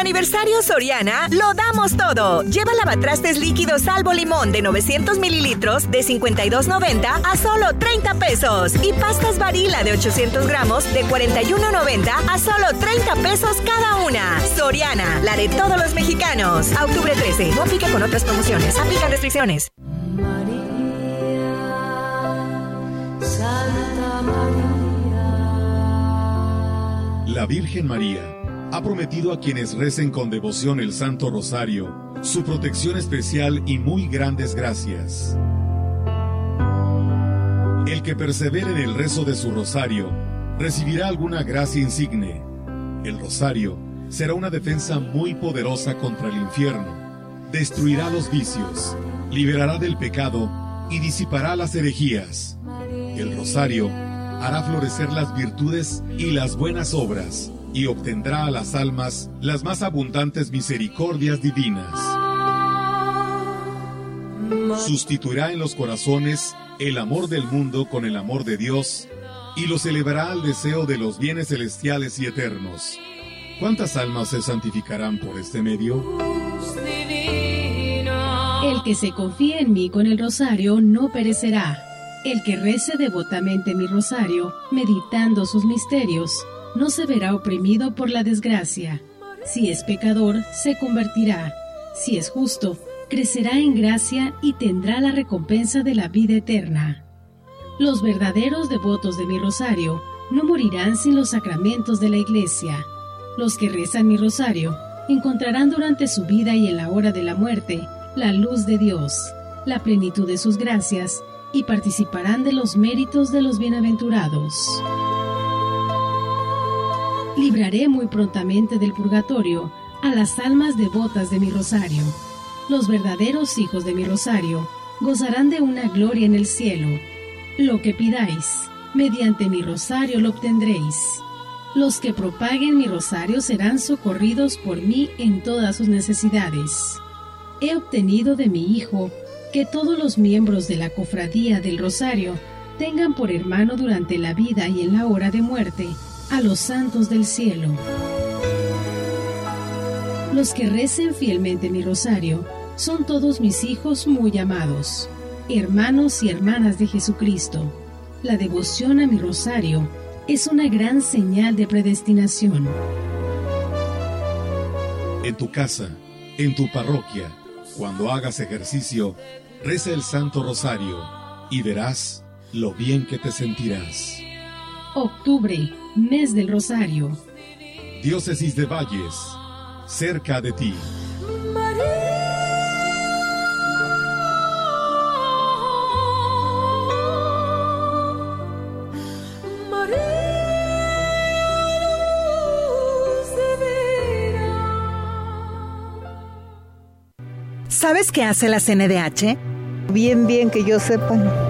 aniversario Soriana, lo damos todo. Lleva lavatrastes líquidos salvo limón de 900 mililitros de 52.90 a solo 30 pesos. Y pastas varila de 800 gramos de 41.90 a solo 30 pesos cada una. Soriana, la de todos los mexicanos. Octubre 13, no aplica con otras promociones. Aplican restricciones. Santa María. La Virgen María ha prometido a quienes recen con devoción el Santo Rosario su protección especial y muy grandes gracias. El que persevere en el rezo de su rosario recibirá alguna gracia insigne. El rosario será una defensa muy poderosa contra el infierno. Destruirá los vicios, liberará del pecado y disipará las herejías. El rosario hará florecer las virtudes y las buenas obras y obtendrá a las almas las más abundantes misericordias divinas. Sustituirá en los corazones el amor del mundo con el amor de Dios y los elevará al deseo de los bienes celestiales y eternos. ¿Cuántas almas se santificarán por este medio? El que se confíe en mí con el rosario no perecerá. El que rece devotamente mi rosario, meditando sus misterios, no se verá oprimido por la desgracia. Si es pecador, se convertirá. Si es justo, crecerá en gracia y tendrá la recompensa de la vida eterna. Los verdaderos devotos de mi rosario no morirán sin los sacramentos de la iglesia. Los que rezan mi rosario encontrarán durante su vida y en la hora de la muerte la luz de Dios, la plenitud de sus gracias y participarán de los méritos de los bienaventurados. Libraré muy prontamente del purgatorio a las almas devotas de mi rosario. Los verdaderos hijos de mi rosario gozarán de una gloria en el cielo. Lo que pidáis, mediante mi rosario lo obtendréis. Los que propaguen mi rosario serán socorridos por mí en todas sus necesidades. He obtenido de mi Hijo que todos los miembros de la cofradía del Rosario tengan por hermano durante la vida y en la hora de muerte a los santos del cielo. Los que recen fielmente mi rosario son todos mis hijos muy amados, hermanos y hermanas de Jesucristo. La devoción a mi rosario es una gran señal de predestinación. En tu casa, en tu parroquia, cuando hagas ejercicio, reza el Santo Rosario y verás lo bien que te sentirás. Octubre, mes del Rosario. Diócesis de Valles, cerca de ti. ¿Sabes qué hace la CNDH? Bien, bien que yo sepa.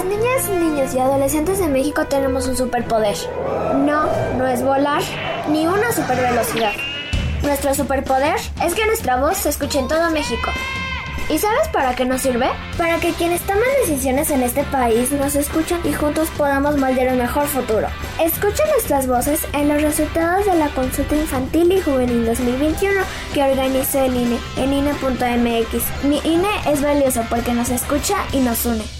Las niñas, niños y adolescentes de México tenemos un superpoder. No, no es volar, ni una supervelocidad. Nuestro superpoder es que nuestra voz se escuche en todo México. ¿Y sabes para qué nos sirve? Para que quienes toman decisiones en este país nos escuchen y juntos podamos moldear un mejor futuro. Escucha nuestras voces en los resultados de la consulta infantil y juvenil 2021 que organizó el INE en INE.mx. Mi INE es valioso porque nos escucha y nos une.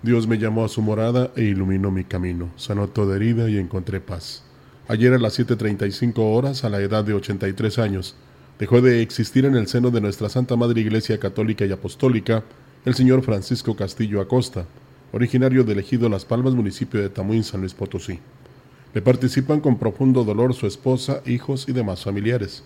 Dios me llamó a su morada e iluminó mi camino, sanó toda herida y encontré paz. Ayer a las 7.35 horas, a la edad de 83 años, dejó de existir en el seno de nuestra Santa Madre Iglesia Católica y Apostólica el señor Francisco Castillo Acosta, originario del ejido Las Palmas, municipio de Tamuín, San Luis Potosí. Le participan con profundo dolor su esposa, hijos y demás familiares.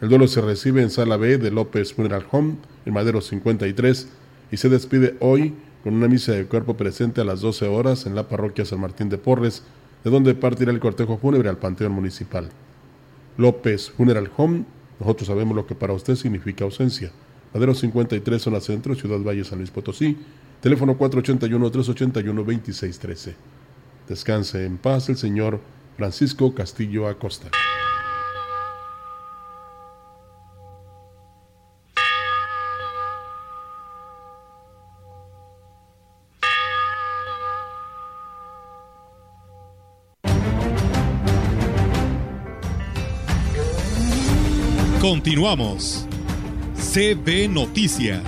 El duelo se recibe en Sala B de López Funeral Home, en Madero 53, y se despide hoy con una misa de cuerpo presente a las 12 horas en la parroquia San Martín de Porres, de donde partirá el cortejo fúnebre al Panteón Municipal. López Funeral Home, nosotros sabemos lo que para usted significa ausencia. Madero 53, zona centro, Ciudad Valle, San Luis Potosí, teléfono 481-381-2613. Descanse en paz el señor Francisco Castillo Acosta. Continuamos. CB Noticias.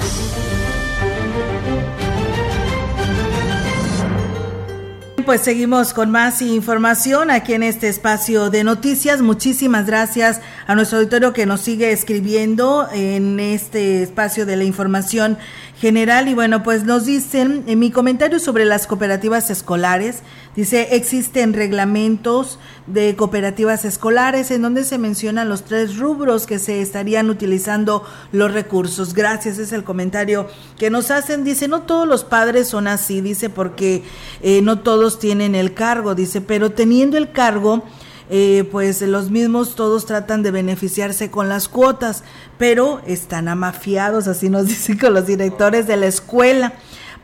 Pues seguimos con más información aquí en este espacio de noticias. Muchísimas gracias a nuestro auditorio que nos sigue escribiendo en este espacio de la información general. Y bueno, pues nos dicen en mi comentario sobre las cooperativas escolares. Dice, existen reglamentos de cooperativas escolares en donde se mencionan los tres rubros que se estarían utilizando los recursos. Gracias, es el comentario que nos hacen. Dice, no todos los padres son así, dice, porque eh, no todos tienen el cargo, dice, pero teniendo el cargo, eh, pues los mismos todos tratan de beneficiarse con las cuotas, pero están amafiados, así nos dicen con los directores de la escuela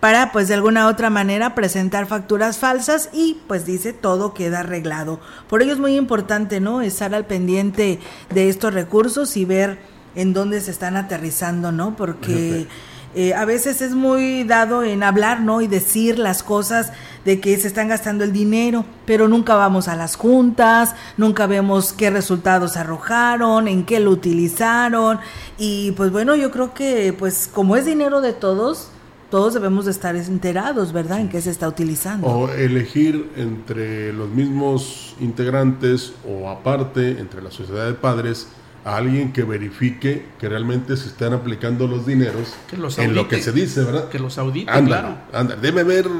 para pues de alguna otra manera presentar facturas falsas y pues dice todo queda arreglado. Por ello es muy importante, ¿no? Estar al pendiente de estos recursos y ver en dónde se están aterrizando, ¿no? Porque eh, a veces es muy dado en hablar, ¿no? Y decir las cosas de que se están gastando el dinero, pero nunca vamos a las juntas, nunca vemos qué resultados arrojaron, en qué lo utilizaron y pues bueno, yo creo que pues como es dinero de todos, todos debemos de estar enterados, ¿verdad?, en qué se está utilizando. O elegir entre los mismos integrantes o aparte, entre la sociedad de padres, a alguien que verifique que realmente se están aplicando los dineros en lo que se dice, ¿verdad? Que los audite, claro. Anda, debe haber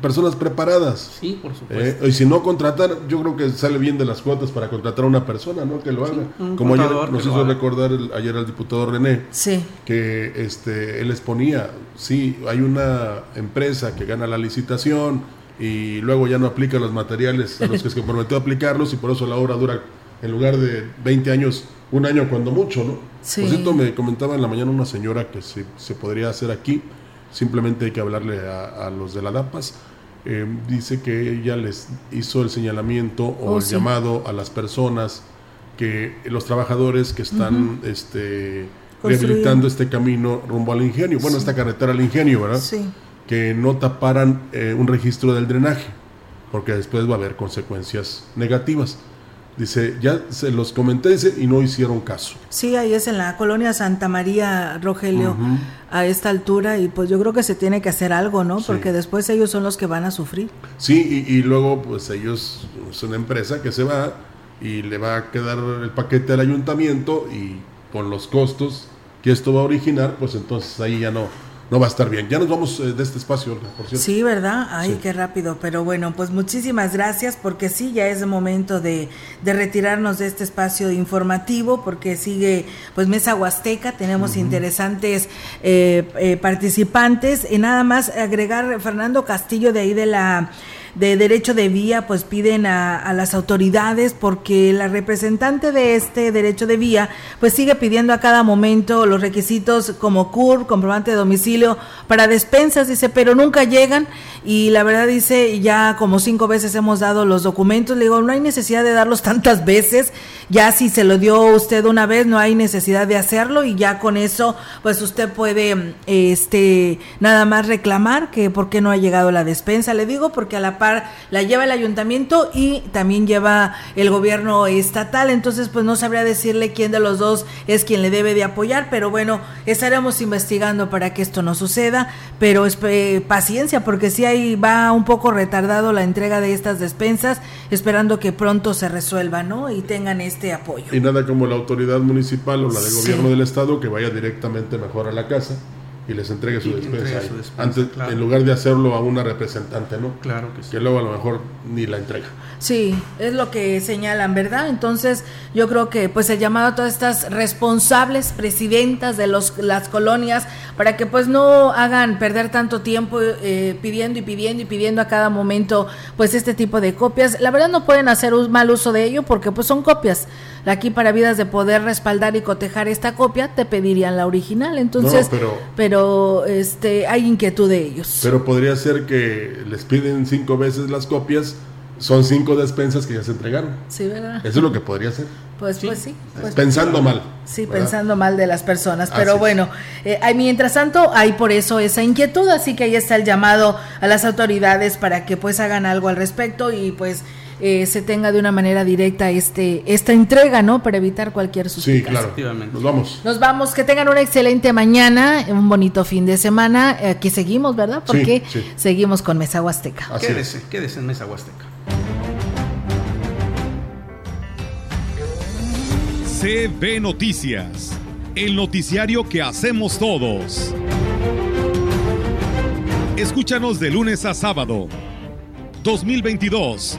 personas preparadas. Sí, por supuesto. Eh, y si no contratar, yo creo que sale bien de las cuotas para contratar a una persona, ¿no? Que lo haga. Como ayer nos hizo recordar ayer al diputado René, sí. que este él exponía, sí, hay una empresa que gana la licitación y luego ya no aplica los materiales a los que se comprometió a aplicarlos y por eso la obra dura en lugar de 20 años, un año cuando mucho, ¿no? Sí. Por cierto, me comentaba en la mañana una señora que se, se podría hacer aquí, simplemente hay que hablarle a, a los de la DAPAS. Eh, dice que ella les hizo el señalamiento o Oh, el sí. llamado a las personas que los trabajadores que están este, rehabilitando este camino rumbo al ingenio, bueno, Sí. esta carretera al ingenio, ¿verdad? Sí. Que no taparan eh, un registro del drenaje, porque después va a haber consecuencias negativas. Dice, ya se los comenté dice, y no hicieron caso. Sí, ahí es en la colonia Santa María, Rogelio, a esta altura, y pues yo creo que se tiene que hacer algo, ¿no? Sí. Porque después ellos son los que van a sufrir. Sí, y, y luego pues ellos, es una empresa que se va y le va a quedar el paquete al ayuntamiento y con los costos que esto va a originar, pues entonces ahí ya no, no va a estar bien. Ya nos vamos eh, de este espacio, por cierto. Sí, ¿verdad? Ay, Sí. qué rápido. Pero bueno, pues muchísimas gracias porque sí, ya es momento de, de retirarnos de este espacio informativo porque sigue pues Mesa Huasteca, tenemos interesantes eh, eh, participantes. Y nada más agregar, Fernando Castillo de ahí de la de derecho de vía, pues piden a, las autoridades porque la representante de este derecho de vía, pues sigue pidiendo a cada momento los requisitos como CUR, comprobante de domicilio para despensas, dice, pero nunca llegan. Y la verdad dice, ya como cinco veces hemos dado los documentos, le digo, no hay necesidad de darlos tantas veces, ya si se lo dio usted una vez, no hay necesidad de hacerlo y ya con eso, pues usted puede, este, nada más reclamar que por qué no ha llegado la despensa, le digo, porque a la par la lleva el ayuntamiento y también lleva el gobierno estatal. Entonces, pues no sabría decirle quién de los dos es quien le debe de apoyar, pero bueno, estaremos investigando para que esto no suceda, pero es, eh, paciencia, porque si ahí va un poco retardado la entrega de estas despensas, esperando que pronto se resuelva, ¿no? Y tengan este apoyo. Y nada como la autoridad municipal o la de gobierno del estado que vaya directamente mejor a la casa y les entregue su despensa, antes en lugar de hacerlo a una representante, ¿no? Claro que sí. Que luego a lo mejor ni la entrega. Sí, es lo que señalan, ¿verdad? Entonces, yo creo que pues el llamado a todas estas responsables presidentas de los las colonias para que pues no hagan perder tanto tiempo eh, pidiendo y pidiendo y pidiendo a cada momento pues este tipo de copias. La verdad no pueden hacer un mal uso de ello porque pues son copias. Aquí para vidas de poder respaldar y cotejar esta copia te pedirían la original. Entonces, pero, pero este hay inquietud de ellos. Pero podría ser que les piden cinco veces las copias son cinco despensas que ya se entregaron. Sí, ¿verdad? Eso es lo que podría ser. Pues sí. Pues sí pues pensando mal. Sí, pensando mal de las personas. Pero bueno, eh, mientras tanto hay por eso esa inquietud, así que ahí está el llamado a las autoridades para que pues hagan algo al respecto y pues eh, se tenga de una manera directa este esta entrega, ¿no? Para evitar cualquier suspicacia. Sí, claro. Nos vamos. Nos vamos. Que tengan una excelente mañana, un bonito fin de semana. Aquí seguimos, ¿verdad? Porque seguimos con Mesa Huasteca. quédese, quédese en Mesa Huasteca. CB Noticias, el noticiario que hacemos todos. Escúchanos de lunes a sábado. 2022.